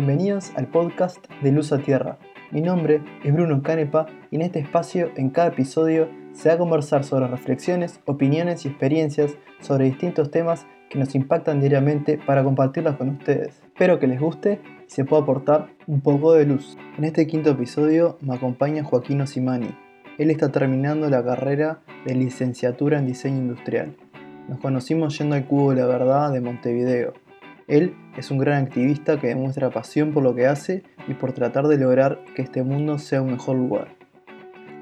Bienvenidos al podcast de Luz a Tierra. Mi nombre es Bruno Canepa y en este espacio, en cada episodio, se va a conversar sobre reflexiones, opiniones y experiencias sobre distintos temas que nos impactan diariamente para compartirlas con ustedes. Espero que les guste y se pueda aportar un poco de luz. En este quinto episodio me acompaña Joaquín Osimani. Él está terminando la carrera de licenciatura en diseño industrial. Nos conocimos yendo al Cubo de la Verdad de Montevideo. Él es un gran activista que demuestra pasión por lo que hace y por tratar de lograr que este mundo sea un mejor lugar.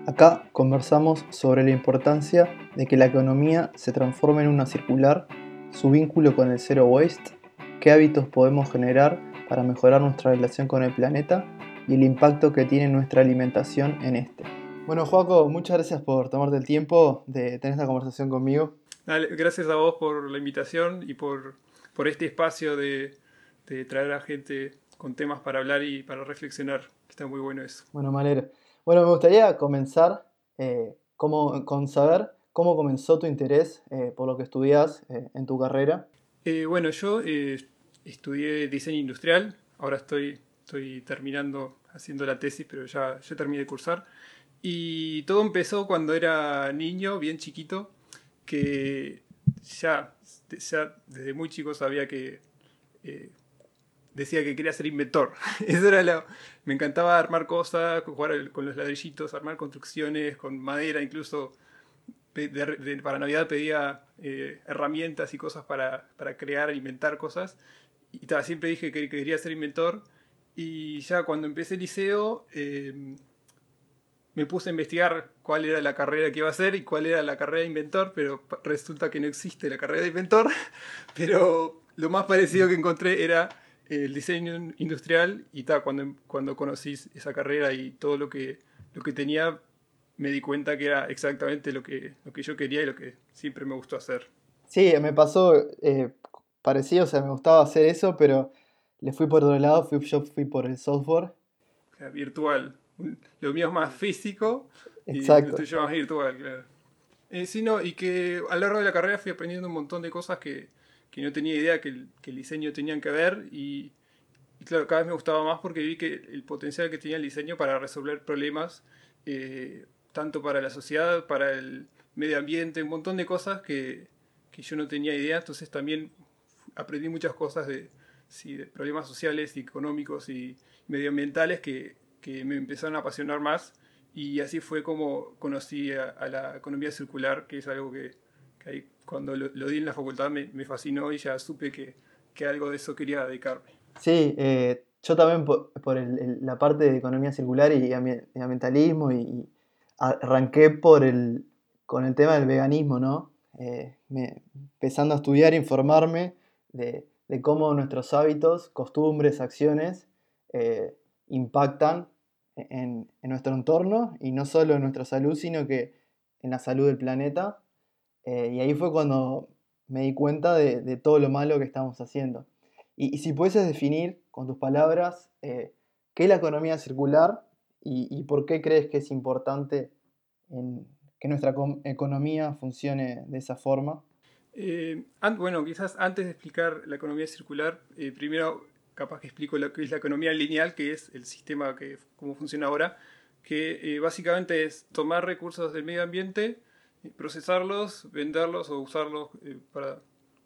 Acá conversamos sobre la importancia de que la economía se transforme en una circular, su vínculo con el zero waste, qué hábitos podemos generar para mejorar nuestra relación con el planeta y el impacto que tiene nuestra alimentación en este. Bueno, Joaco, muchas gracias por tomarte el tiempo de tener esta conversación conmigo. gracias a vos por la invitación y por, por este espacio de, de, traer a gente con temas para hablar y para reflexionar. Está muy bueno eso. Bueno, Malera. Bueno, me gustaría comenzar eh, con saber cómo comenzó tu interés eh, por lo que estudias eh, en tu carrera. bueno, yo estudié diseño industrial, ahora estoy, estoy terminando haciendo la tesis, pero ya, ya terminé de cursar. Y todo empezó cuando era niño, bien chiquito, que ya, ya desde muy chico sabía que decía que quería ser inventor. Eso era lo, me encantaba armar cosas, jugar con los ladrillitos, armar construcciones con madera, incluso para Navidad pedía eh, herramientas y cosas para, para, crear, inventar cosas. Y siempre dije que quería ser inventor. Y ya cuando empecé el liceo, eh, me puse a investigar cuál era la carrera que iba a hacer y cuál era la carrera de inventor, pero resulta que no existe la carrera de inventor. Pero lo más parecido que encontré era el diseño industrial y tal, cuando, cuando conocí esa carrera y todo lo que, lo que tenía, me di cuenta que era exactamente lo que, lo que yo quería y lo que siempre me gustó hacer. Sí, me pasó eh, parecido, o sea, me gustaba hacer eso, pero le fui por otro lado, fui, yo fui por el software. virtual. Lo mío es más físico Exacto. y lo tuyo más virtual, claro. Eh, sí, no, y que a lo largo de la carrera fui aprendiendo un montón de cosas que, que no tenía idea que el, que el diseño tenían que ver y, claro, cada vez me gustaba más porque vi que el potencial que tenía el diseño para resolver problemas, eh, tanto para la sociedad, para el medio ambiente, un montón de cosas que, que yo no tenía idea, entonces también aprendí muchas cosas de, sí, de problemas sociales y económicos y medioambientales que, me empezaron a apasionar más y así fue como conocí a, la economía circular, que es algo que, cuando lo, di en la facultad me, fascinó y ya supe que, que, algo de eso quería dedicarme. Sí, eh, yo también por, la parte de economía circular y ambientalismo y, arranqué por el, con el tema del veganismo, ¿no? Eh, empezando a estudiar, informarme de, de, cómo nuestros hábitos, costumbres, acciones eh, impactan en, en, nuestro entorno y no solo en nuestra salud, sino que en la salud del planeta eh, y ahí fue cuando me di cuenta de, todo lo malo que estamos haciendo. Y, si pudieses definir con tus palabras eh, qué es la economía circular y, por qué crees que es importante que nuestra economía funcione de esa forma. Eh, bueno, quizás antes de explicar la economía circular, primero capaz que explico lo que es la economía lineal, que es el sistema que cómo funciona ahora, que básicamente es tomar recursos del medio ambiente, procesarlos, venderlos o usarlos eh, para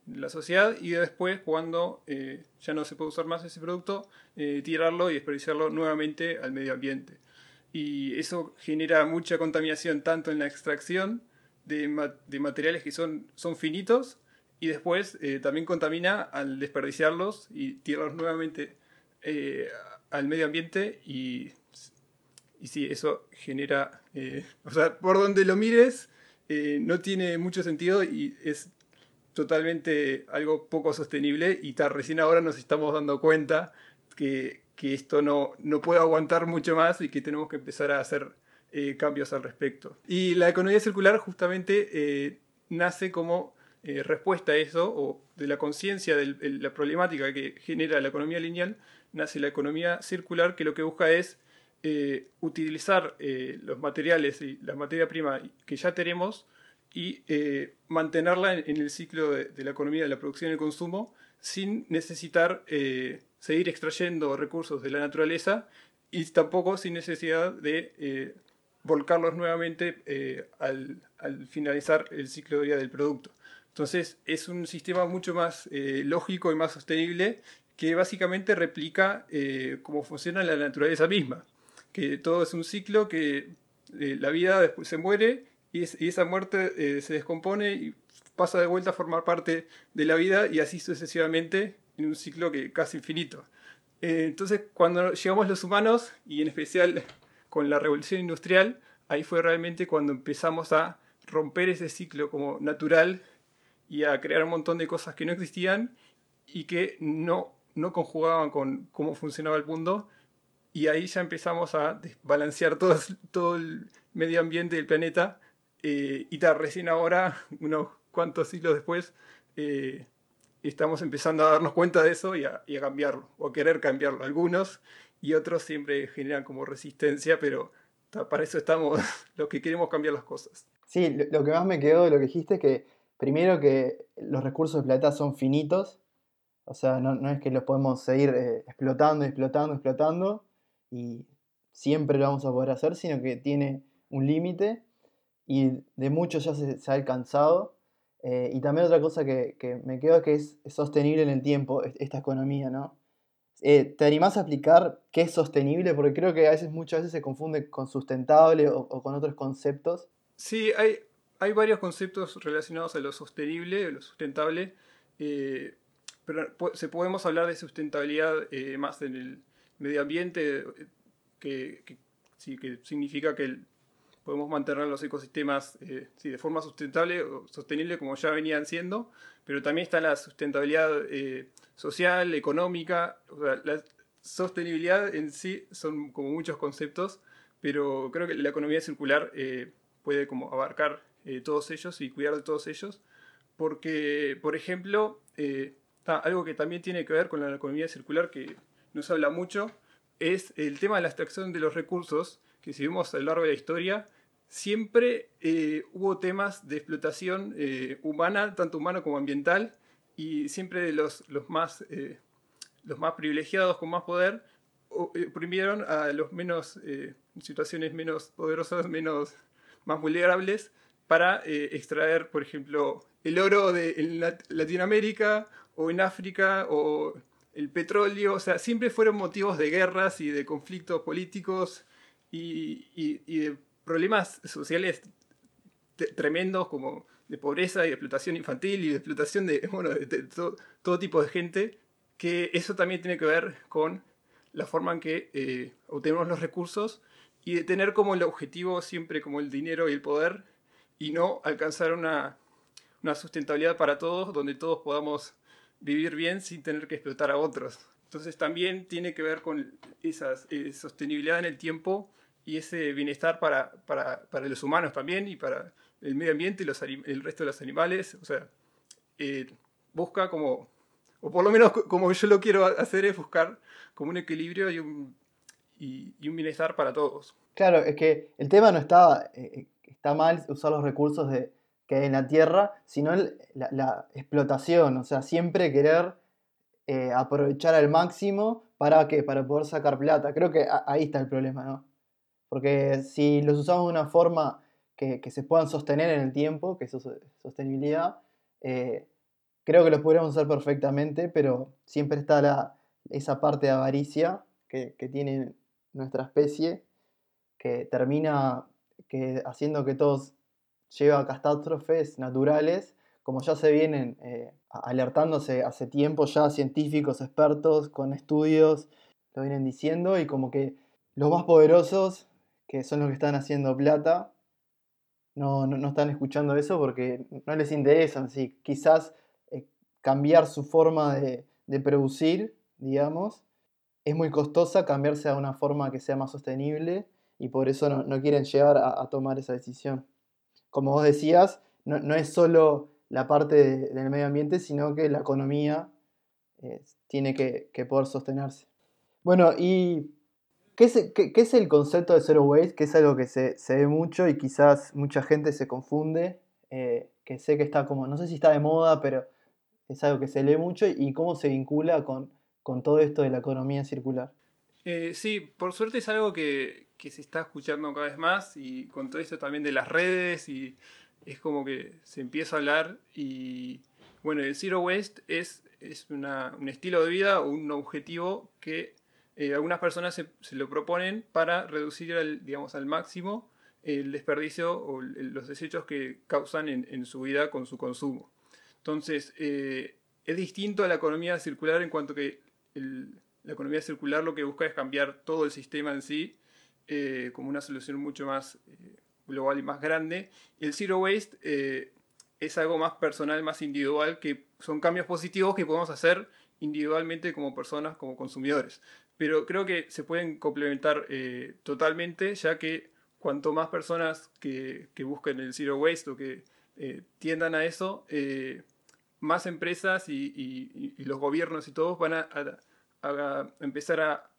la sociedad y después cuando eh, ya no se puede usar más ese producto, eh, tirarlo y desperdiciarlo nuevamente al medio ambiente. Y eso genera mucha contaminación tanto en la extracción de, materiales que son finitos y después también contamina al desperdiciarlos y tirarlos nuevamente al medio ambiente y, y sí, eso genera, o sea, por donde lo mires, eh, no tiene mucho sentido y es totalmente algo poco sostenible y recién ahora nos estamos dando cuenta que, que, esto no, no puede aguantar mucho más y que tenemos que empezar a hacer eh, cambios al respecto. Y la economía circular justamente eh, nace como respuesta a eso, o de la conciencia de la problemática que genera la economía lineal, nace la economía circular que lo que busca es eh, utilizar eh, los materiales y la materia prima que ya tenemos y eh, mantenerla en, el ciclo de, la economía de la producción y el consumo sin necesitar eh, seguir extrayendo recursos de la naturaleza y tampoco sin necesidad de eh, volcarlos nuevamente al, finalizar el ciclo de vida del producto. Entonces es un sistema mucho más lógico y más sostenible que básicamente replica cómo funciona la naturaleza misma, que todo es un ciclo que la vida después se muere y, esa muerte eh, se descompone y pasa de vuelta a formar parte de la vida y así sucesivamente en un ciclo que casi infinito. Eh, entonces, cuando llegamos los humanos, y en especial con la revolución industrial, ahí fue realmente cuando empezamos a romper ese ciclo como natural y a crear un montón de cosas que no existían y que no, no conjugaban con cómo funcionaba el mundo. Y ahí ya empezamos a desbalancear todo, todo el medio ambiente del planeta eh, y tal, recién ahora, unos cuantos siglos después, eh, estamos empezando a darnos cuenta de eso y a, cambiarlo, o a querer cambiarlo. Algunos y otros siempre generan como resistencia, pero para eso estamos los que queremos cambiar las cosas. Sí, lo, que más me quedó de lo que dijiste es que primero que los recursos de plata son finitos, o sea, no, es que los podemos seguir eh, explotando, explotando, explotando y siempre lo vamos a poder hacer, sino que tiene un límite y de muchos ya se, ha alcanzado. Eh, y también otra cosa que, me quedo que es, sostenible en el tiempo, esta economía, ¿no? Eh, ¿Te animás a explicar qué es sostenible? Porque creo que a veces, muchas veces se confunde con sustentable o, con otros conceptos. Sí, hay, hay varios conceptos relacionados a lo sostenible, lo sustentable, eh, pero se podemos hablar de sustentabilidad más en el medio ambiente, que, sí, que significa que podemos mantener los ecosistemas eh, de forma sustentable o sostenible como ya venían siendo, pero también está la sustentabilidad eh, social, económica, la sostenibilidad en sí son como muchos conceptos, pero creo que la economía circular eh, puede como abarcar todos ellos y cuidar de todos ellos, porque, por ejemplo, algo que también tiene que ver con la economía circular que no se habla mucho, es el tema de la extracción de los recursos, que si vemos a lo largo de la historia, siempre eh, hubo temas de explotación eh, humana, tanto humana como ambiental, y siempre los, los, más, eh, los más privilegiados con más poder oprimieron a los menos, situaciones menos poderosas, menos, más vulnerables, para extraer, por ejemplo, el oro de en Latinoamérica o en África o el petróleo, o sea, siempre fueron motivos de guerras y de conflictos políticos y, y, de problemas sociales tremendos como de pobreza y de explotación infantil y de explotación de, bueno, de, todo, tipo de gente, que eso también tiene que ver con la forma en que eh, obtenemos los recursos y de tener como el objetivo siempre como el dinero y el poder y no alcanzar una, una sustentabilidad para todos donde todos podamos vivir bien sin tener que explotar a otros. Entonces también tiene que ver con esa eh, sostenibilidad en el tiempo y ese bienestar para, para, para, los humanos también y para el medio ambiente y los, el resto de los animales. O sea, eh, busca como, o por lo menos como yo lo quiero hacer es buscar como un equilibrio y un, y, un bienestar para todos. Claro, es que el tema no está, eh, está mal usar los recursos de, que hay en la tierra, sino la, la, explotación, o sea, siempre querer eh, aprovechar al máximo para, que, para poder sacar plata. Creo que ahí está el problema, ¿no? Porque si los usamos de una forma que, se puedan sostener en el tiempo, que es sostenibilidad, eh, creo que los podríamos usar perfectamente, pero siempre está esa parte de avaricia que, tiene nuestra especie, que termina que, haciendo que todos lleve a catástrofes naturales, como ya se vienen eh, alertándose hace tiempo ya científicos, expertos, con estudios, lo vienen diciendo, y como que los más poderosos que son los que están haciendo plata, no, no, están escuchando eso porque no les interesa. Sí, quizás eh, cambiar su forma de, producir, digamos, es muy costosa cambiarse a una forma que sea más sostenible y por eso no, quieren llegar a, tomar esa decisión. Como vos decías, no, es solo la parte del medio ambiente, sino que la economía eh, tiene que, que poder sostenerse. Bueno, y ¿Qué es, es, el concepto de zero waste? Que es algo que se, ve mucho y quizás mucha gente se confunde eh, que sé que está como, no sé si está de moda, pero es algo que se lee mucho y cómo se vincula con, con todo esto de la economía circular. Eh, sí, por suerte es algo que, que, se está escuchando cada vez más y con todo esto también de las redes y es como que se empieza a hablar y bueno, el Zero Waste es, es una, un estilo de vida o un objetivo que eh, algunas personas se, se, lo proponen para reducir al, digamos, al máximo el desperdicio o los desechos que causan en, en, su vida con su consumo. Entonces, eh, es distinto a la economía circular en cuanto que el, la economía circular lo que busca es cambiar todo el sistema en sí eh, como una solución mucho más eh, global y más grande. El Zero Waste eh, es algo más personal, más individual, que son cambios positivos que podemos hacer individualmente como personas, como consumidores. Pero creo que se pueden complementar eh, totalmente, ya que cuanto más personas que, que busquen el Zero Waste o que eh, tiendan a eso, eh, más empresas y, y, y, los gobiernos y todos van a, a, a empezar a,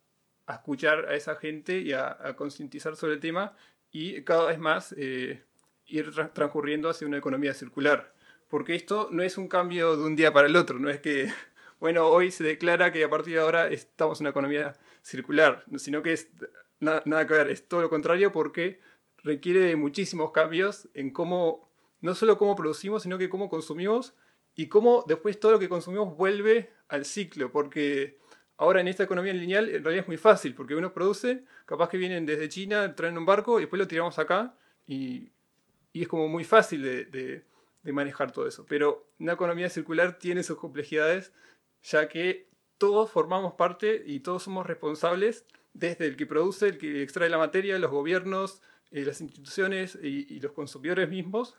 a, escuchar a esa gente y a, concientizar sobre el tema y cada vez más eh, ir tra transcurriendo hacia una economía circular. Porque esto no es un cambio de un día para el otro, no es que, bueno, hoy se declara que a partir de ahora estamos en una economía circular, sino que es nada, nada que ver, es todo lo contrario porque requiere de muchísimos cambios en cómo, no solo cómo producimos, sino que cómo consumimos y cómo después todo lo que consumimos vuelve al ciclo, porque ahora en esta economía lineal en realidad es muy fácil, porque uno produce, capaz que vienen desde China, traen un barco y después lo tiramos acá y, y es como muy fácil de, manejar todo eso. Pero una economía circular tiene sus complejidades, ya que todos formamos parte y todos somos responsables, desde el que produce, el que extrae la materia, los gobiernos, eh, las instituciones y los consumidores mismos,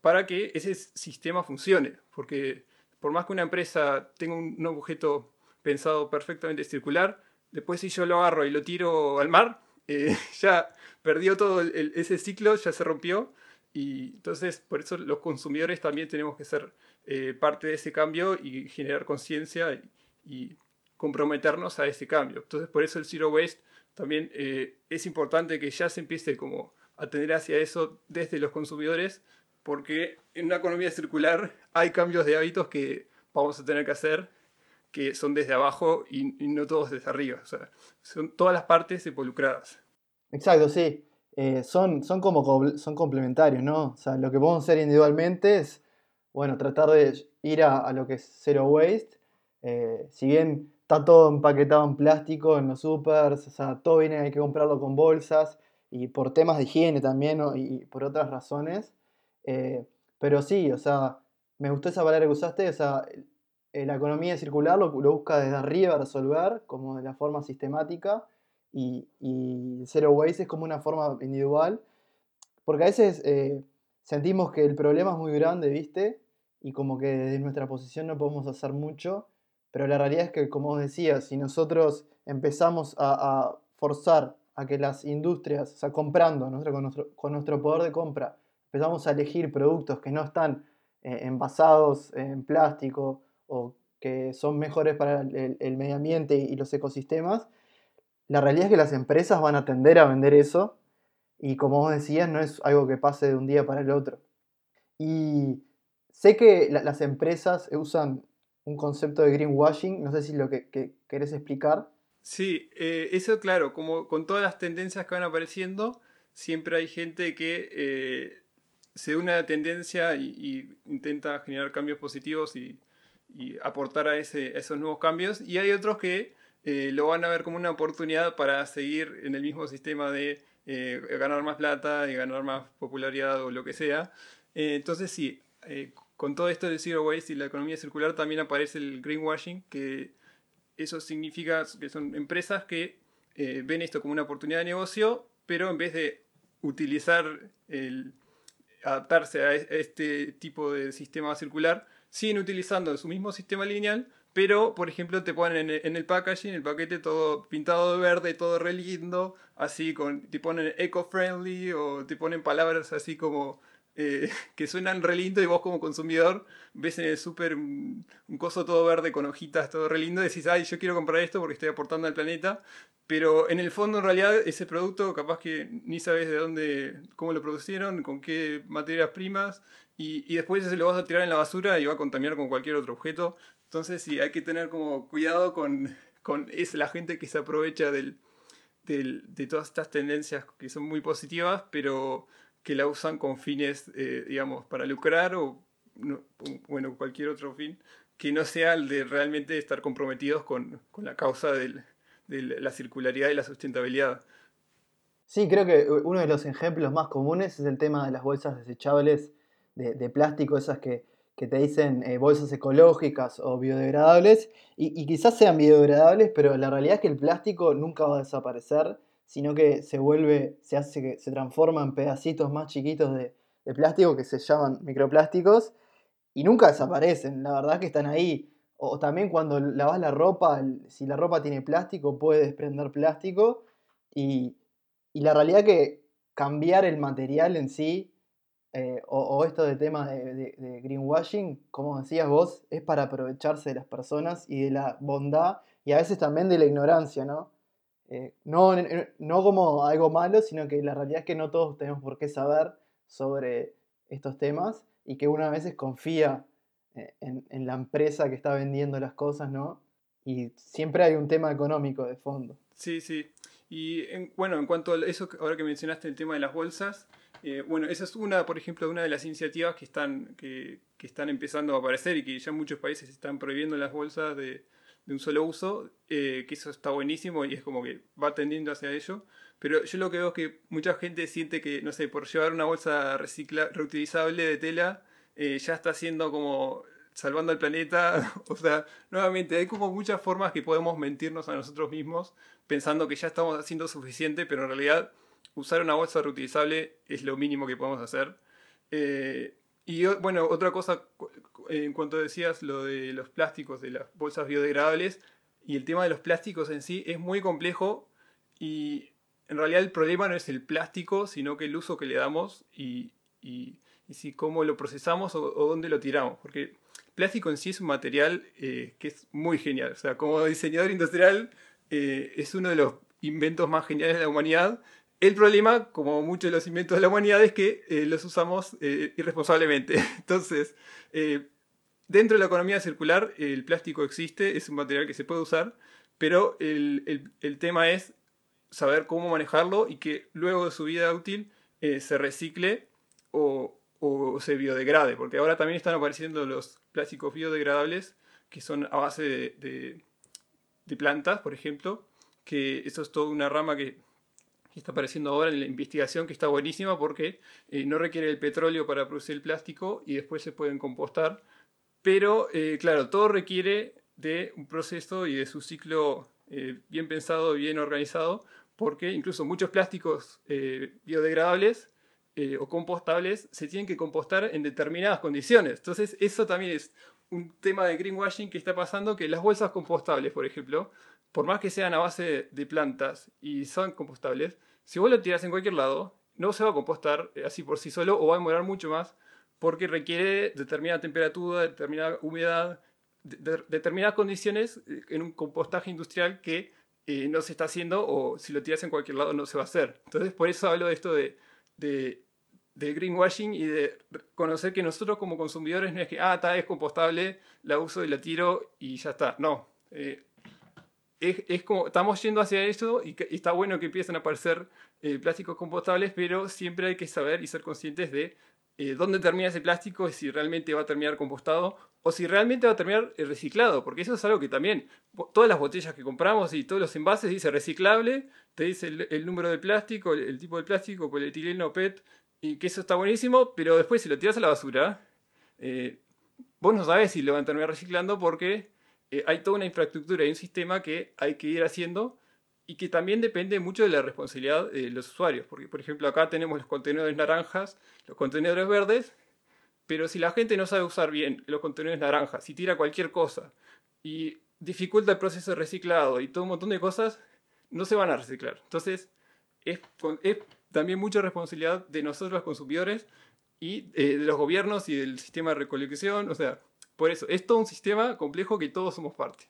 para que ese sistema funcione. Porque por más que una empresa tenga un objeto pensado perfectamente circular, después si yo lo agarro y lo tiro al mar, eh, ya perdió todo el, ese ciclo, ya se rompió. Y entonces por eso los consumidores también tenemos que ser eh, parte de ese cambio y generar conciencia y, y, comprometernos a ese cambio. Entonces por eso el Zero Waste también eh, es importante que ya se empiece como a tener hacia eso desde los consumidores porque en una economía circular hay cambios de hábitos que vamos a tener que hacer que son desde abajo y, no todos desde arriba. O sea, son todas las partes involucradas. Exacto, sí. Eh, son, son como son complementarios, ¿no? O sea, lo que podemos hacer individualmente es, bueno, tratar de ir a, a lo que es zero waste. Eh, si bien está todo empaquetado en plástico en los supers, o sea, todo viene, hay que comprarlo con bolsas y por temas de higiene también ¿no? y, y por otras razones. Eh, pero sí, o sea, me gustó esa palabra que usaste, o sea, eh, la economía circular lo, busca desde arriba resolver, como de la forma sistemática, y, y Zero Waste es como una forma individual, porque a veces eh, sentimos que el problema es muy grande, ¿viste? Y como que desde nuestra posición no podemos hacer mucho, pero la realidad es que, como os decía, si nosotros empezamos a, forzar a que las industrias, sea, comprando, nosotros con nuestro, con nuestro poder de compra, empezamos a elegir productos que no están eh, envasados en plástico o que son mejores para el, medio ambiente y los ecosistemas, la realidad es que las empresas van a tender a vender eso y como vos decías, no es algo que pase de un día para el otro. Y sé que la, las empresas usan un concepto de greenwashing, no sé si lo que, que querés explicar. Sí, eh, eso claro, como con todas las tendencias que van apareciendo, siempre hay gente que eh, se une a la tendencia y, y, intenta generar cambios positivos y, y aportar a, ese, esos nuevos cambios. Y hay otros que eh, lo van a ver como una oportunidad para seguir en el mismo sistema de eh, ganar más plata y ganar más popularidad o lo que sea. Eh, entonces sí, con todo esto de Zero Waste y la economía circular también aparece el greenwashing, que eso significa que son empresas que ven esto como una oportunidad de negocio, pero en vez de utilizar el adaptarse a este tipo de sistema circular, siguen utilizando su mismo sistema lineal, pero por ejemplo te ponen en el packaging, el paquete todo pintado de verde, todo re lindo, así con, te ponen eco-friendly o te ponen palabras así como eh, que suenan re lindo y vos como consumidor ves en el súper un, un, coso todo verde con hojitas, todo re lindo, y decís, ay, yo quiero comprar esto porque estoy aportando al planeta, pero en el fondo en realidad ese producto capaz que ni sabes de dónde, cómo lo producieron, con qué materias primas, y, después se lo vas a tirar en la basura y va a contaminar con cualquier otro objeto. Entonces sí, hay que tener como cuidado con, con es la gente que se aprovecha del, de todas estas tendencias que son muy positivas, pero que la usan con fines, eh, digamos, para lucrar o, bueno, cualquier otro fin, que no sea el de realmente estar comprometidos con, la causa de la circularidad y la sustentabilidad. Sí, creo que uno de los ejemplos más comunes es el tema de las bolsas desechables de, plástico, esas que, te dicen eh, bolsas ecológicas o biodegradables, y, quizás sean biodegradables, pero la realidad es que el plástico nunca va a desaparecer, sino que se vuelve, se hace que se transforma en pedacitos más chiquitos de, plástico que se llaman microplásticos y nunca desaparecen, la verdad que están ahí. O, también cuando lavas la ropa, si la ropa tiene plástico, puede desprender plástico y, y la realidad que cambiar el material en sí eh, o, esto de tema de, greenwashing, como decías vos, es para aprovecharse de las personas y de la bondad y a veces también de la ignorancia, ¿no? Eh, no, no como algo malo, sino que la realidad es que no todos tenemos por qué saber sobre estos temas y que uno a veces confía eh, en, la empresa que está vendiendo las cosas, ¿no? Y siempre hay un tema económico de fondo. Sí, sí. Y bueno, en cuanto a eso, ahora que mencionaste el tema de las bolsas, eh, bueno, esa es una, por ejemplo, una de las iniciativas que están, que, están empezando a aparecer y que ya muchos países están prohibiendo las bolsas de, un solo uso, eh, que eso está buenísimo y es como que va tendiendo hacia ello. Pero yo lo que veo es que mucha gente siente que, no sé, por llevar una bolsa recicla, reutilizable de tela, eh, ya está haciendo como salvando al planeta. o sea, nuevamente, hay como muchas formas que podemos mentirnos a nosotros mismos pensando que ya estamos haciendo suficiente, pero en realidad usar una bolsa reutilizable es lo mínimo que podemos hacer. Eh, y bueno, otra cosa, en cuanto decías lo de los plásticos, de las bolsas biodegradables, y el tema de los plásticos en sí es muy complejo y en realidad el problema no es el plástico, sino que el uso que le damos y, y, si cómo lo procesamos o, dónde lo tiramos. Porque el plástico en sí es un material eh, que es muy genial. O sea, como diseñador industrial eh, es uno de los inventos más geniales de la humanidad el problema, como muchos de los inventos de la humanidad, es que eh, los usamos eh, irresponsablemente. Entonces, eh, dentro de la economía circular, el plástico existe, es un material que se puede usar, pero el, tema es saber cómo manejarlo y que luego de su vida útil se recicle o, se biodegrade, porque ahora también están apareciendo los plásticos biodegradables que son a base de, de plantas, por ejemplo, que eso es toda una rama que que está apareciendo ahora en la investigación, que está buenísima porque eh, no requiere el petróleo para producir el plástico y después se pueden compostar. Pero, eh, claro, todo requiere de un proceso y de su ciclo eh, bien pensado, bien organizado, porque incluso muchos plásticos biodegradables o compostables se tienen que compostar en determinadas condiciones. Entonces, eso también es un tema de greenwashing que está pasando, que las bolsas compostables, por ejemplo, por más que sean a base de plantas y son compostables, si vos lo tiras en cualquier lado, no se va a compostar eh, así por sí solo o va a demorar mucho más porque requiere determinada temperatura, determinada humedad, determinadas condiciones eh, en un compostaje industrial que eh, no se está haciendo o si lo tiras en cualquier lado no se va a hacer. Entonces por eso hablo de esto de, de, greenwashing y de conocer que nosotros como consumidores no es que, ah, está, es compostable, la uso y la tiro y ya está. No es, como, estamos yendo hacia eso y, está bueno que empiecen a aparecer eh, plásticos compostables, pero siempre hay que saber y ser conscientes de eh, dónde termina ese plástico y si realmente va a terminar compostado o si realmente va a terminar eh, reciclado, porque eso es algo que también, todas las botellas que compramos y todos los envases dice reciclable, te dice el, número de plástico, el, tipo de plástico, polietileno, PET, y que eso está buenísimo, pero después si lo tiras a la basura, vos no sabes si lo van a terminar reciclando porque eh, hay toda una infraestructura y un sistema que hay que ir haciendo y que también depende mucho de la responsabilidad de los usuarios. Porque, por ejemplo, acá tenemos los contenedores naranjas, los contenedores verdes, pero si la gente no sabe usar bien los contenedores naranjas, si tira cualquier cosa y dificulta el proceso de reciclado y todo un montón de cosas, no se van a reciclar. Entonces, es, es también mucha responsabilidad de nosotros los consumidores y eh, de los gobiernos y del sistema de recolección. O sea, por eso, es todo un sistema complejo que todos somos parte.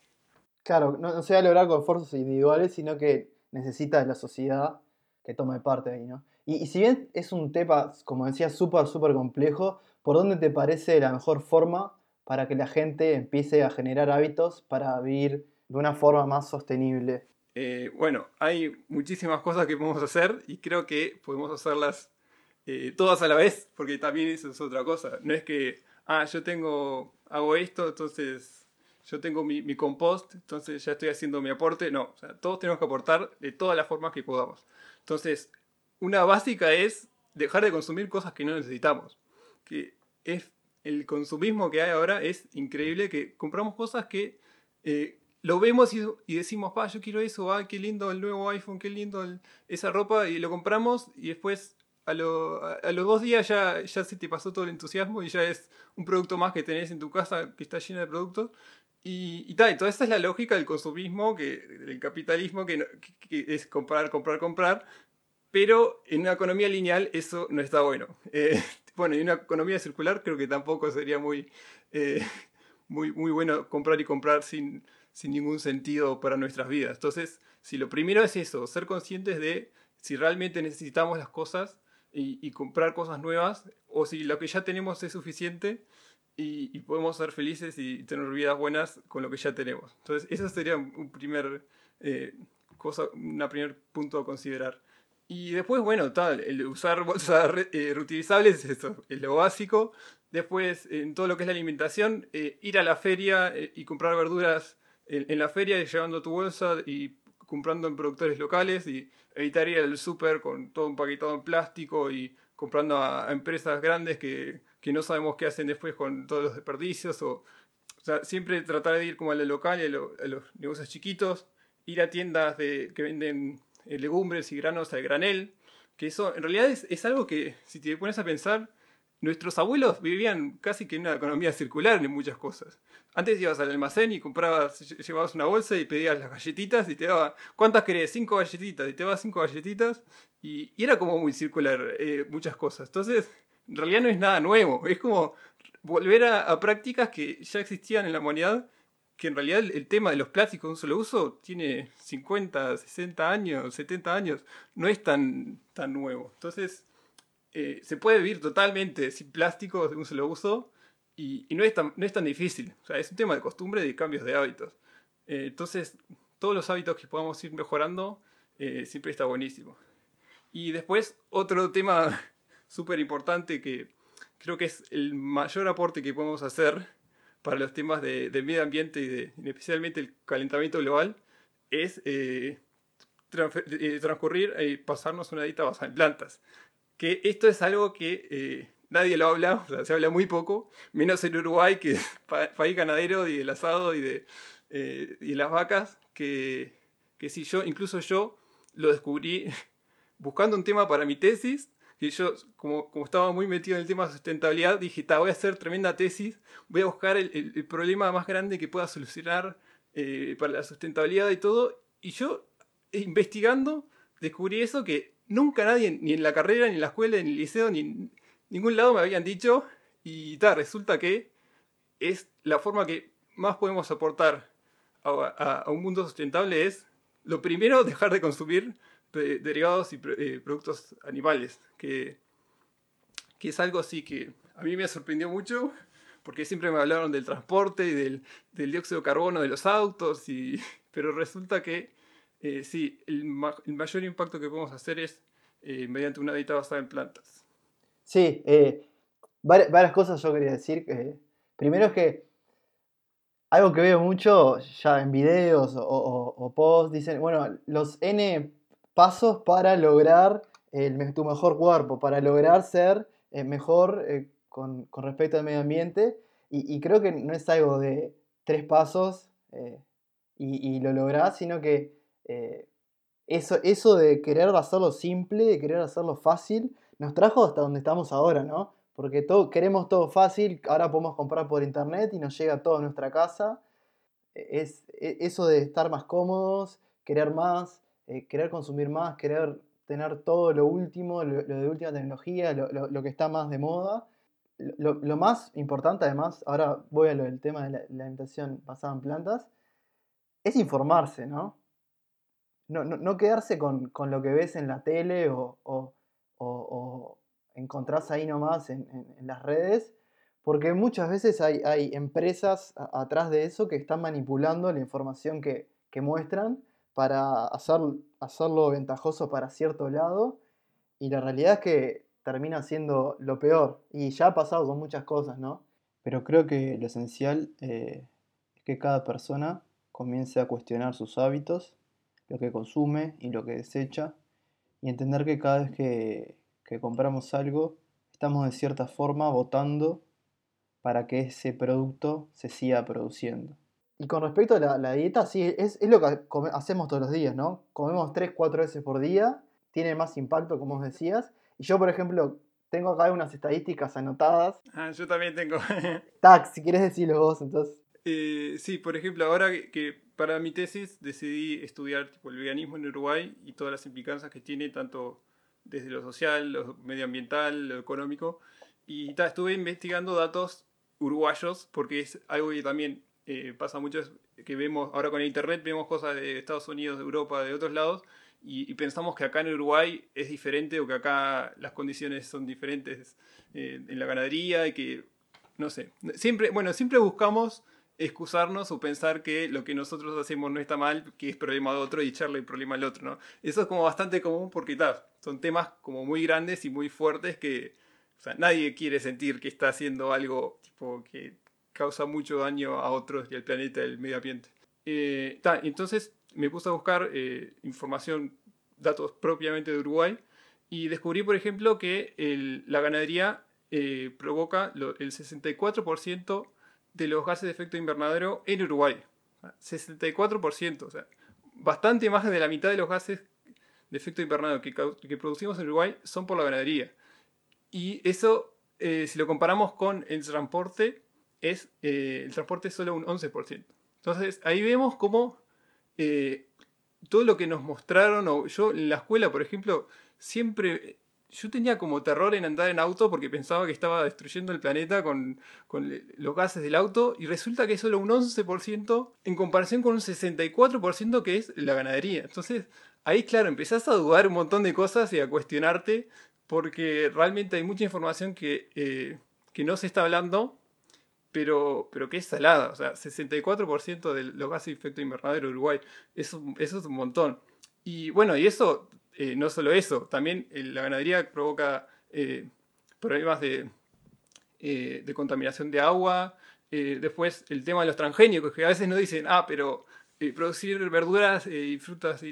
Claro, no, se va a lograr con esfuerzos individuales, sino que necesita de la sociedad que tome parte ahí, ¿no? Y, si bien es un tema, como decía, súper, súper complejo, ¿por dónde te parece la mejor forma para que la gente empiece a generar hábitos para vivir de una forma más sostenible? Eh, bueno, hay muchísimas cosas que podemos hacer y creo que podemos hacerlas eh, todas a la vez, porque también eso es otra cosa. No es que, ah, yo tengo, hago esto, entonces yo tengo mi, mi compost, entonces ya estoy haciendo mi aporte. No, o sea, todos tenemos que aportar de todas las formas que podamos. Entonces, una básica es dejar de consumir cosas que no necesitamos. Que es el consumismo que hay ahora es increíble, que compramos cosas que eh, lo vemos y, decimos, pa, yo quiero eso, ah, qué lindo el nuevo iPhone, qué lindo esa ropa, y lo compramos y después a, a, los dos días ya, ya se te pasó todo el entusiasmo y ya es un producto más que tenés en tu casa que está lleno de productos. Y, y tal, entonces esa es la lógica del consumismo, que, del capitalismo, que, es comprar, comprar, comprar, pero en una economía lineal eso no está bueno. Eh, bueno, y en una economía circular creo que tampoco sería muy, eh, muy, muy bueno comprar y comprar sin, sin ningún sentido para nuestras vidas. Entonces, si lo primero es eso, ser conscientes de si realmente necesitamos las cosas y, comprar cosas nuevas, o si lo que ya tenemos es suficiente y, podemos ser felices y tener vidas buenas con lo que ya tenemos. Entonces, eso sería un primer, eh, cosa, un primer punto a considerar. Y después, bueno, tal, el usar bolsas eh, reutilizables es lo básico. Después, en todo lo que es la alimentación, eh, ir a la feria y comprar verduras en, la feria llevando tu bolsa y comprando en productores locales y evitar ir al súper con todo empaquetado en plástico y comprando a, empresas grandes que, que, no sabemos qué hacen después con todos los desperdicios. O, o sea, siempre tratar de ir como al local y a, los negocios chiquitos, ir a tiendas de, que venden eh, legumbres y granos al granel, que eso en realidad es, es algo que si te pones a pensar, nuestros abuelos vivían casi que en una economía circular en muchas cosas. Antes ibas al almacén y comprabas, llevabas una bolsa y pedías las galletitas y te daba, ¿cuántas querés? Cinco galletitas. Y te daba cinco galletitas y, era como muy circular eh, muchas cosas. Entonces, en realidad no es nada nuevo. Es como volver a, prácticas que ya existían en la humanidad, que en realidad el, tema de los plásticos de un solo uso tiene 50, 60 años, 70 años. No es tan, tan nuevo. Entonces, eh, se puede vivir totalmente sin plásticos de un solo uso y, no, es tan, no es tan difícil. O sea, es un tema de costumbre y de cambios de hábitos. Eh, entonces, todos los hábitos que podamos ir mejorando eh, siempre está buenísimo. Y después, otro tema súper importante que creo que es el mayor aporte que podemos hacer para los temas de, medio ambiente y, de, especialmente el calentamiento global es transcurrir y pasarnos una dieta basada en plantas que esto es algo que eh, nadie lo habla, o sea, se habla muy poco, menos en Uruguay, que es país ganadero y del asado y de, eh, y las vacas, que, que si yo, incluso yo, lo descubrí buscando un tema para mi tesis, que yo, como, como estaba muy metido en el tema de sustentabilidad, dije, voy a hacer tremenda tesis, voy a buscar el, el, problema más grande que pueda solucionar eh, para la sustentabilidad y todo, y yo, investigando, descubrí eso que nunca nadie, ni en la carrera, ni en la escuela, ni en el liceo, ni en ningún lado me habían dicho. Y tal, resulta que es la forma que más podemos aportar a, un mundo sustentable es, lo primero, dejar de consumir derivados y eh, productos animales, que, que es algo así que a mí me sorprendió mucho, porque siempre me hablaron del transporte y del, del dióxido de carbono de los autos, y, pero resulta que eh, sí, el, mayor impacto que podemos hacer es eh, mediante una dieta basada en plantas. Sí, eh, varias, cosas yo quería decir. primero es que algo que veo mucho ya en videos o, posts, dicen, bueno, los N pasos para lograr tu mejor cuerpo, para lograr ser mejor con, respecto al medio ambiente. Y, creo que no es algo de tres pasos y, y, lo lográs, sino que eh, eso, eso de querer hacerlo simple, de querer hacerlo fácil, nos trajo hasta donde estamos ahora, ¿no? Porque todo, queremos todo fácil, ahora podemos comprar por internet y nos llega todo a nuestra casa. E, es, e, eso de estar más cómodos, querer más, eh, querer consumir más, querer tener todo lo último, lo, de última tecnología, lo, que está más de moda. Lo, más importante, además, ahora voy a lo del tema de la, la alimentación basada en plantas, es informarse, ¿no? No, no, no quedarse con, lo que ves en la tele o, encontrás ahí nomás en, las redes, porque muchas veces hay, hay empresas atrás de eso que están manipulando la información que, muestran para hacer, hacerlo ventajoso para cierto lado, y la realidad es que termina siendo lo peor, y ya ha pasado con muchas cosas, ¿no? Pero creo que lo esencial eh, es que cada persona comience a cuestionar sus hábitos, lo que consume y lo que desecha, y entender que cada vez que, compramos algo, estamos de cierta forma votando para que ese producto se siga produciendo. Y con respecto a la, dieta, sí, es, lo que hacemos todos los días, ¿no? Comemos 3, 4 veces por día, tiene más impacto, como os decías. Y yo, por ejemplo, tengo acá unas estadísticas anotadas. Ah, yo también tengo. Tax, si quieres decirlo vos, entonces. Eh, sí, por ejemplo, ahora que, para mi tesis decidí estudiar el veganismo en Uruguay y todas las implicancias que tiene, tanto desde lo social, lo medioambiental, lo económico. Y estuve investigando datos uruguayos porque es algo que también eh, pasa mucho, que vemos ahora con internet, vemos cosas de Estados Unidos, de Europa, de otros lados, y, pensamos que acá en Uruguay es diferente o que acá las condiciones son diferentes eh, en la ganadería y que, no sé, siempre, bueno, siempre buscamos excusarnos o pensar que lo que nosotros hacemos no está mal, que es problema de otro y echarle el problema al otro, ¿no? Eso es como bastante común porque tal, son temas como muy grandes y muy fuertes que nadie quiere sentir que está haciendo algo tipo que causa mucho daño a otros y al planeta al medio ambiente. Eh, entonces me puse a buscar eh, información, datos propiamente de Uruguay y descubrí, por ejemplo, que la ganadería eh, provoca el 64% de los gases de efecto invernadero en Uruguay. 64%, o sea, bastante más de la mitad de los gases de efecto invernadero que, producimos en Uruguay son por la ganadería. Y eso, eh, si lo comparamos con el transporte, es, eh, el transporte es solo un 11%. Entonces, ahí vemos cómo eh, todo lo que nos mostraron, o yo en la escuela, por ejemplo, siempre yo tenía como terror en andar en auto porque pensaba que estaba destruyendo el planeta con, los gases del auto y resulta que es solo un 11% en comparación con un 64% que es la ganadería. Entonces ahí claro, empezás a dudar un montón de cosas y a cuestionarte porque realmente hay mucha información que, eh, que no se está hablando pero, pero que es salada. O sea, 64% de los gases de efecto invernadero de Uruguay. Eso, eso es un montón. Y bueno, y eso eh, no solo eso, también eh, la ganadería provoca eh, problemas de, de, contaminación de agua. después el tema de los transgénicos, que a veces no dicen, ah, pero producir verduras y frutas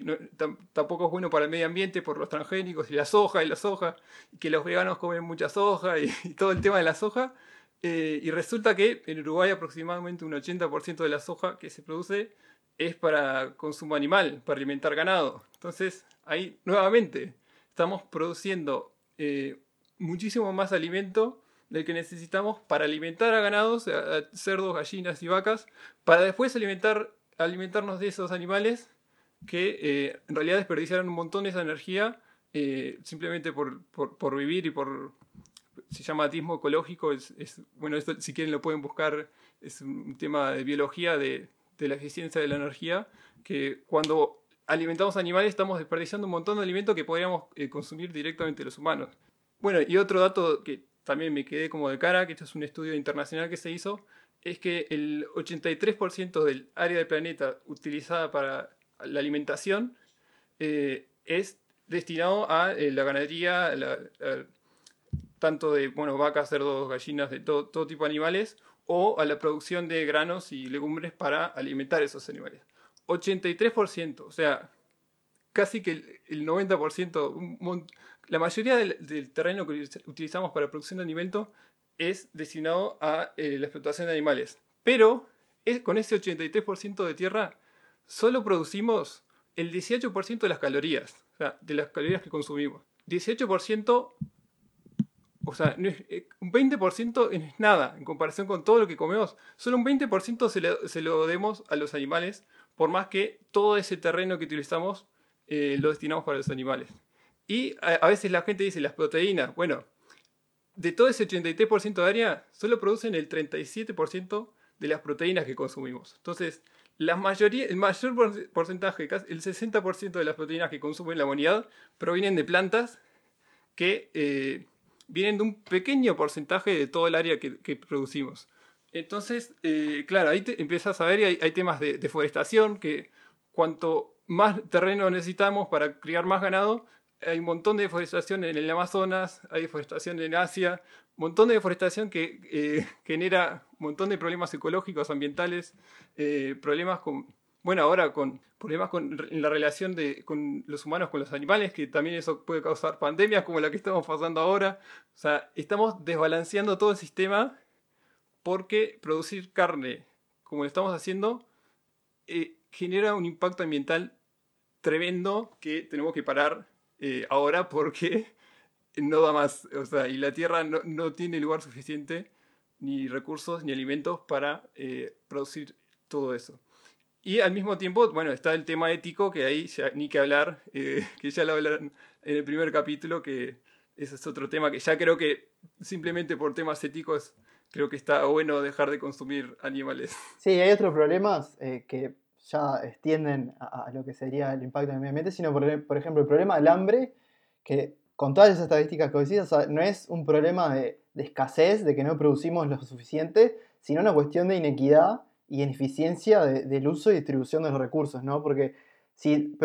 tampoco es bueno para el medio ambiente por los transgénicos y la soja y la soja, y que los veganos comen mucha soja y, todo el tema de la soja. y resulta que en Uruguay aproximadamente un 80% de la soja que se produce es para consumo animal, para alimentar ganado. Entonces, ahí nuevamente estamos produciendo eh, muchísimo más alimento del que necesitamos para alimentar a ganados, a, cerdos, gallinas y vacas, para después alimentar, alimentarnos de esos animales que eh, en realidad desperdiciaron un montón de esa energía eh, simplemente por, por, vivir y por... Se llama atismo ecológico, es, bueno, esto si quieren lo pueden buscar, es un tema de biología de, de la eficiencia de la energía, que cuando alimentamos animales estamos desperdiciando un montón de alimento que podríamos eh, consumir directamente los humanos. Bueno, y otro dato que también me quedé como de cara, que esto es un estudio internacional que se hizo, es que el 83% del área del planeta utilizada para la alimentación eh, es destinado a eh, la ganadería, tanto de bueno, vacas, cerdos, gallinas, de todo, todo tipo de animales, o a la producción de granos y legumbres para alimentar esos animales. 83%, o sea, casi que el, 90%, la mayoría del, terreno que utilizamos para producción de alimento es destinado a eh, la explotación de animales. Pero con ese 83% de tierra solo producimos el 18% de las calorías, de las calorías que consumimos. 18%, o sea, eh, un 20% es nada en comparación con todo lo que comemos. Solo un 20% se, lo demos a los animales por más que todo ese terreno que utilizamos eh, lo destinamos para los animales. Y a, veces la gente dice las proteínas, bueno, de todo ese 83% de área, solo producen el 37% de las proteínas que consumimos. Entonces, la mayoría, el mayor porcentaje, el 60% de las proteínas que consume la humanidad, provienen de plantas que, eh, vienen de un pequeño porcentaje de todo el área que, producimos. Entonces, eh, claro, ahí empiezas a ver y hay, temas de deforestación, que cuanto más terreno necesitamos para criar más ganado, hay un montón de deforestación en el Amazonas, hay deforestación en Asia, un montón de deforestación que eh, genera un montón de problemas ecológicos, ambientales, eh, problemas con, bueno, ahora con problemas con la relación de, con los humanos con los animales, que también eso puede causar pandemias como la que estamos pasando ahora. O sea, estamos desbalanceando todo el sistema porque producir carne, como lo estamos haciendo, eh, genera un impacto ambiental tremendo que tenemos que parar eh, ahora porque no da más. O sea, y la Tierra no, tiene lugar suficiente, ni recursos, ni alimentos para eh, producir todo eso. Y al mismo tiempo, bueno, está el tema ético, que ahí ya ni que hablar, eh, que ya lo hablaron en el primer capítulo, que ese es otro tema que ya creo que simplemente por temas éticos creo que está bueno dejar de consumir animales. Sí, hay otros problemas que ya extienden a, lo que sería el impacto en el medio ambiente, sino por, ejemplo el problema del hambre, que con todas esas estadísticas que decís, no es un problema de, escasez, de que no producimos lo suficiente, sino una cuestión de inequidad y ineficiencia del uso y distribución de los recursos, ¿no? Porque si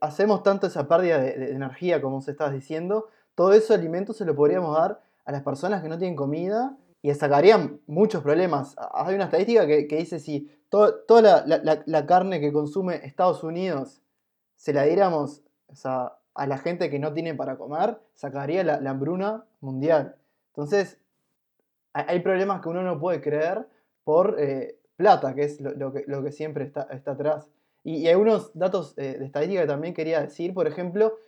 hacemos tanto esa pérdida de, energía, como se estás diciendo, todo ese alimento se lo podríamos dar a las personas que no tienen comida y sacarían muchos problemas. Hay una estadística que, que dice si toda la, carne que consume Estados Unidos se la diéramos a la gente que no tiene para comer, sacaría la, hambruna mundial. Entonces, hay, problemas que uno no puede creer por eh, plata, que es lo, que, siempre está, atrás. Y, hay unos datos eh, de estadística que también quería decir, por ejemplo,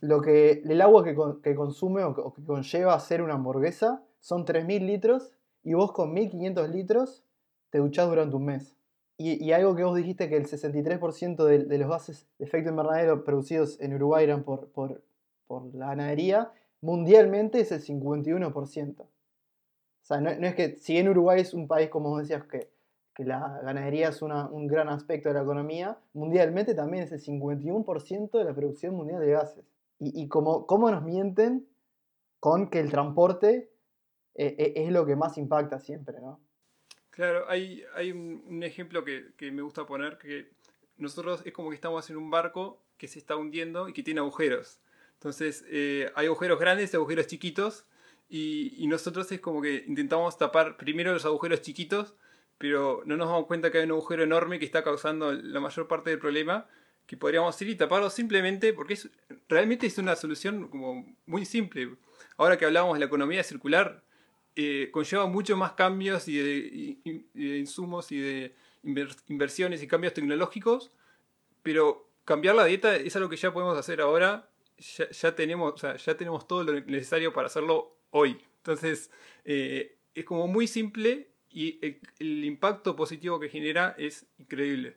lo que, el agua que, consume o que, conlleva hacer una hamburguesa son 3.000 litros y vos con 1.500 litros te duchás durante un mes. Y, algo que vos dijiste que el 63% de, los gases de efecto invernadero producidos en Uruguay eran por, por, la ganadería, mundialmente es el 51%. O sea, no, es que, si en Uruguay es un país, como vos decías, que, que la ganadería es un gran aspecto de la economía, mundialmente también es el 51% de la producción mundial de gases. Y, y cómo, nos mienten con que el transporte eh, eh, es lo que más impacta siempre, ¿no? Claro, hay, hay un, ejemplo que, me gusta poner, que nosotros es como que estamos en un barco que se está hundiendo y que tiene agujeros. Entonces, eh, hay agujeros grandes y agujeros chiquitos, y, nosotros es como que intentamos tapar primero los agujeros chiquitos, pero no nos damos cuenta que hay un agujero enorme que está causando la mayor parte del problema, que podríamos ir y taparlo simplemente porque es, realmente es una solución como muy simple. Ahora que hablábamos de la economía circular, eh, conlleva mucho más cambios y de, insumos y de inversiones y cambios tecnológicos, pero cambiar la dieta es algo que ya podemos hacer ahora, ya, tenemos, ya tenemos todo lo necesario para hacerlo hoy. Entonces, eh, es como muy simple y el, impacto positivo que genera es increíble.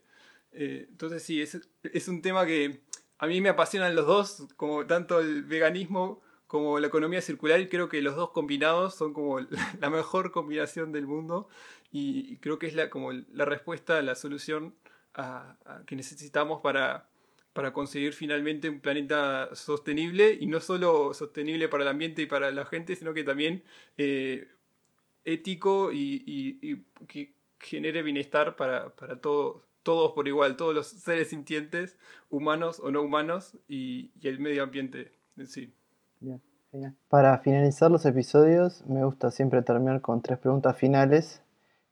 Eh, entonces, sí, es, es un tema que a mí me apasionan los dos, como tanto el veganismo como la economía circular y creo que los dos combinados son como la mejor combinación del mundo y creo que es la, como la respuesta, la solución a, que necesitamos para, para conseguir finalmente un planeta sostenible y no solo sostenible para el ambiente y para la gente, sino que también eh, ético y, que genere bienestar para, para todos todos por igual, todos los seres sintientes, humanos o no humanos, y, y el medio ambiente en sí. Para finalizar los episodios, me gusta siempre terminar con tres preguntas finales.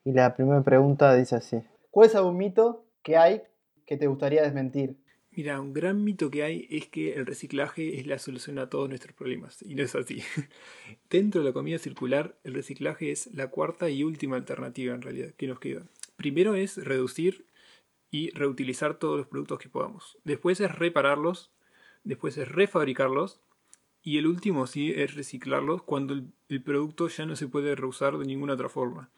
Y la primera pregunta dice así: ¿Cuál es algún mito que hay que te gustaría desmentir? Mira, un gran mito que hay es que el reciclaje es la solución a todos nuestros problemas, y no es así. Dentro de la comida circular, el reciclaje es la cuarta y última alternativa en realidad que nos queda. Primero es reducir y reutilizar todos los productos que podamos. Después es repararlos, después es refabricarlos y el último sí es reciclarlos cuando el, producto ya no se puede reusar de ninguna otra forma.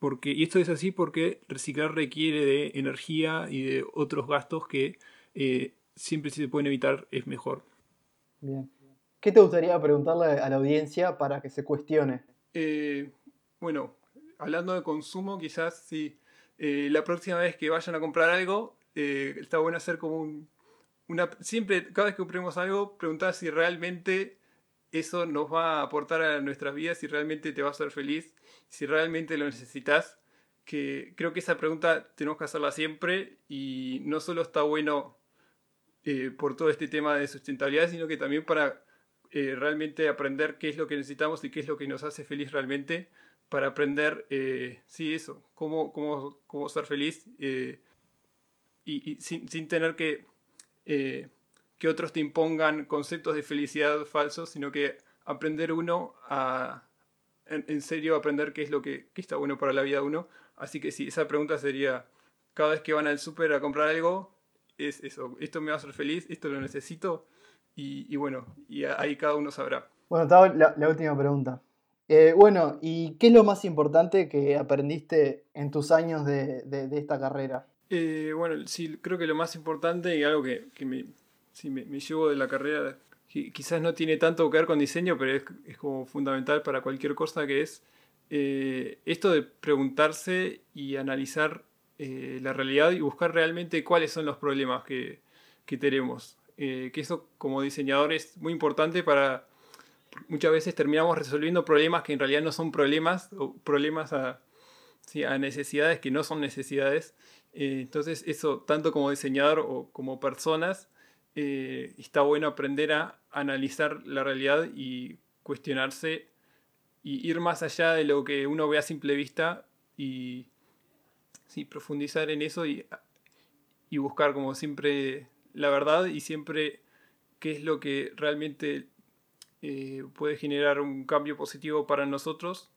Porque, y esto es así porque reciclar requiere de energía y de otros gastos que eh, siempre si se pueden evitar es mejor. Bien. ¿Qué te gustaría preguntarle a la audiencia para que se cuestione? Eh, bueno, hablando de consumo, quizás si eh, la próxima vez que vayan a comprar algo, está bueno hacer como un, siempre, cada vez que compremos algo, preguntar si realmente eso nos va a aportar a nuestras vidas si realmente te va a hacer feliz, si realmente lo necesitas. Que creo que esa pregunta tenemos que hacerla siempre y no solo está bueno eh, por todo este tema de sustentabilidad, sino que también para eh, realmente aprender qué es lo que necesitamos y qué es lo que nos hace feliz realmente, para aprender, eh, sí, eso, cómo, cómo, cómo ser feliz y, y, sin, sin tener que que otros te impongan conceptos de felicidad falsos, sino que aprender uno a, en, serio, aprender qué es lo que, está bueno para la vida de uno. Así que sí, esa pregunta sería, cada vez que van al súper a comprar algo, es eso, esto me va a hacer feliz, esto lo necesito, y, bueno, y ahí cada uno sabrá. Bueno, la, la última pregunta. Eh, bueno, ¿y qué es lo más importante que aprendiste en tus años de, esta carrera? Eh, bueno, sí, creo que lo más importante y algo que, que me, sí, me, llevo de la carrera, quizás no tiene tanto que ver con diseño, pero es, como fundamental para cualquier cosa que es eh, esto de preguntarse y analizar eh, la realidad y buscar realmente cuáles son los problemas que, tenemos. Eh, que eso como diseñador es muy importante para... Muchas veces terminamos resolviendo problemas que en realidad no son problemas o problemas a, a necesidades que no son necesidades. entonces eso, tanto como diseñador o como personas, eh, está bueno aprender a analizar la realidad y cuestionarse y ir más allá de lo que uno ve a simple vista y sí, profundizar en eso y, y buscar como siempre la verdad y siempre qué es lo que realmente eh, puede generar un cambio positivo para nosotros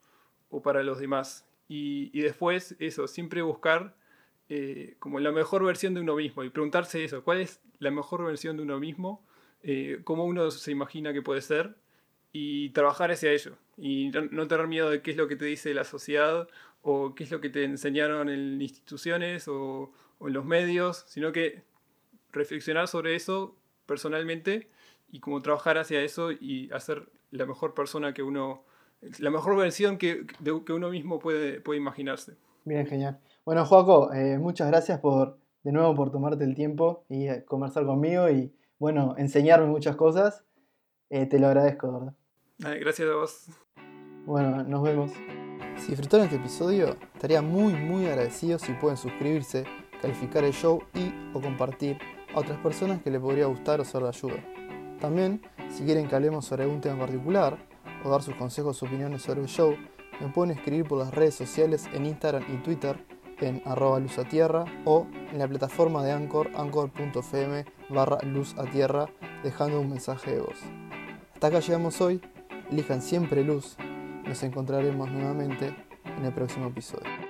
o para los demás. Y, y después eso, siempre buscar eh, como la mejor versión de uno mismo y preguntarse eso, ¿cuál es la mejor versión de uno mismo? Eh, ¿Cómo uno se imagina que puede ser? Y trabajar hacia ello. Y no, tener miedo de qué es lo que te dice la sociedad o qué es lo que te enseñaron en instituciones o, en los medios, sino que reflexionar sobre eso personalmente y como trabajar hacia eso y hacer la mejor persona que uno, la mejor versión que, que uno mismo puede, puede imaginarse. Bien, genial. Bueno, Joaco, eh, muchas gracias por de nuevo por tomarte el tiempo y eh, conversar conmigo y bueno, enseñarme muchas cosas. Eh, te lo agradezco, ¿verdad? Gracias a vos. Bueno, nos vemos. Si disfrutaron este episodio, estaría muy muy agradecido si pueden suscribirse, calificar el show y o compartir a otras personas que les podría gustar o ser de ayuda. También, si quieren que hablemos sobre algún tema en particular o dar sus consejos o opiniones sobre el show, me pueden escribir por las redes sociales en Instagram y Twitter en arroba luz a tierra o en la plataforma de Anchor, anchor.fm barra luz a tierra, dejando un mensaje de voz. Hasta acá llegamos hoy, elijan siempre luz, nos encontraremos nuevamente en el próximo episodio.